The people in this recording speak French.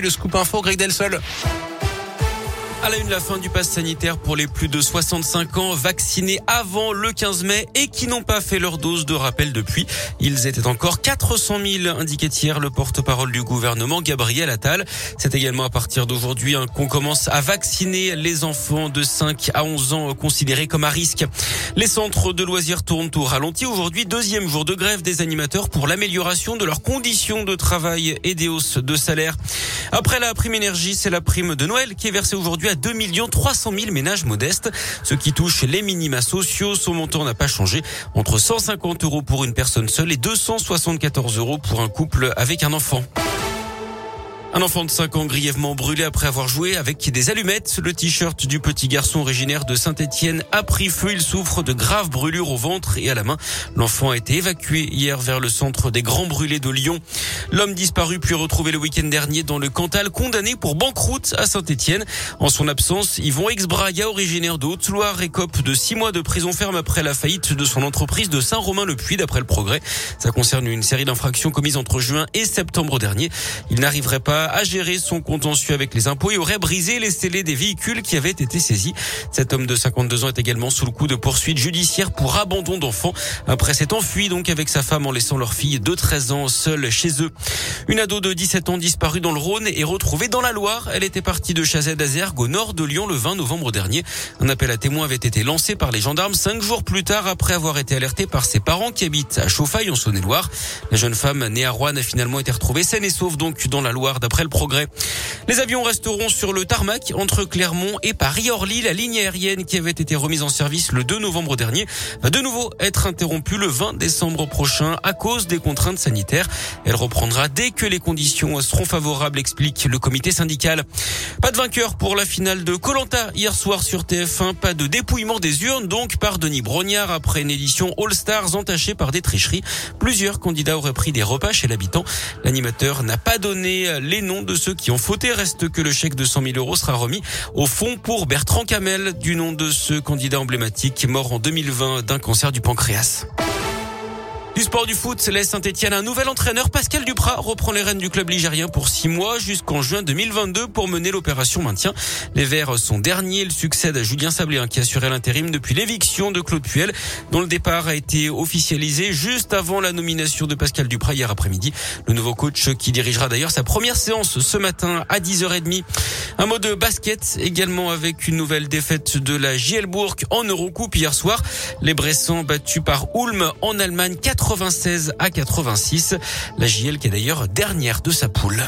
le scoop info Greg Delsol. À la une, la fin du pass sanitaire pour les plus de 65 ans vaccinés avant le 15 mai et qui n'ont pas fait leur dose de rappel depuis. Ils étaient encore 400 000, indiquait hier le porte-parole du gouvernement, Gabriel Attal. C'est également à partir d'aujourd'hui hein, qu'on commence à vacciner les enfants de 5 à 11 ans considérés comme à risque. Les centres de loisirs tournent au ralenti aujourd'hui, deuxième jour de grève des animateurs pour l'amélioration de leurs conditions de travail et des hausses de salaire. Après la prime énergie, c'est la prime de Noël qui est versée aujourd'hui à 2 300 000 ménages modestes. Ce qui touche les minima sociaux, son montant n'a pas changé. Entre 150 euros pour une personne seule et 274 euros pour un couple avec un enfant. Un enfant de 5 ans grièvement brûlé après avoir joué avec des allumettes. Le t-shirt du petit garçon originaire de Saint-Étienne a pris feu. Il souffre de graves brûlures au ventre et à la main. L'enfant a été évacué hier vers le centre des Grands Brûlés de Lyon. L'homme disparu puis retrouvé le week-end dernier dans le Cantal, condamné pour banqueroute à Saint-Étienne. En son absence, Yvon Exbraya, originaire de Haute-Loire, écope de 6 mois de prison ferme après la faillite de son entreprise de Saint-Romain-le-Puy, d'après le progrès. Ça concerne une série d'infractions commises entre juin et septembre dernier. Il n'arriverait pas a géré son contentieux avec les impôts et aurait brisé les scellés des véhicules qui avaient été saisis. Cet homme de 52 ans est également sous le coup de poursuites judiciaires pour abandon d'enfants après s'être enfui donc avec sa femme en laissant leur fille de 13 ans seule chez eux. Une ado de 17 ans disparue dans le Rhône est retrouvée dans la Loire. Elle était partie de Chazet d'Azergue au nord de Lyon le 20 novembre dernier. Un appel à témoins avait été lancé par les gendarmes cinq jours plus tard après avoir été alertée par ses parents qui habitent à Chauffaille en Saône-et-Loire. La jeune femme née à Rouen a finalement été retrouvée saine et sauve donc dans la Loire après le progrès. Les avions resteront sur le tarmac entre Clermont et Paris-Orly. La ligne aérienne qui avait été remise en service le 2 novembre dernier va de nouveau être interrompue le 20 décembre prochain à cause des contraintes sanitaires. Elle reprendra dès que les conditions seront favorables, explique le comité syndical. Pas de vainqueur pour la finale de Colanta hier soir sur TF1. Pas de dépouillement des urnes donc par Denis Brognard après une édition All Stars entachée par des tricheries. Plusieurs candidats auraient pris des repas chez l'habitant. L'animateur n'a pas donné les noms de ceux qui ont fauté. Reste que le chèque de 100 000 euros sera remis au fond pour Bertrand Camel, du nom de ce candidat emblématique mort en 2020 d'un cancer du pancréas. Du sport du foot, les Saint-Etienne, un nouvel entraîneur, Pascal Duprat, reprend les rênes du club ligérien pour six mois jusqu'en juin 2022 pour mener l'opération maintien. Les Verts sont derniers. Il succède à Julien Sablé, hein, qui assurait l'intérim depuis l'éviction de Claude Puel, dont le départ a été officialisé juste avant la nomination de Pascal Duprat hier après-midi. Le nouveau coach qui dirigera d'ailleurs sa première séance ce matin à 10h30. Un mot de basket également avec une nouvelle défaite de la JL Bourg en Eurocoupe hier soir. Les Bressans battus par Ulm en Allemagne 4 96 à 86. La JL qui est d'ailleurs dernière de sa poule.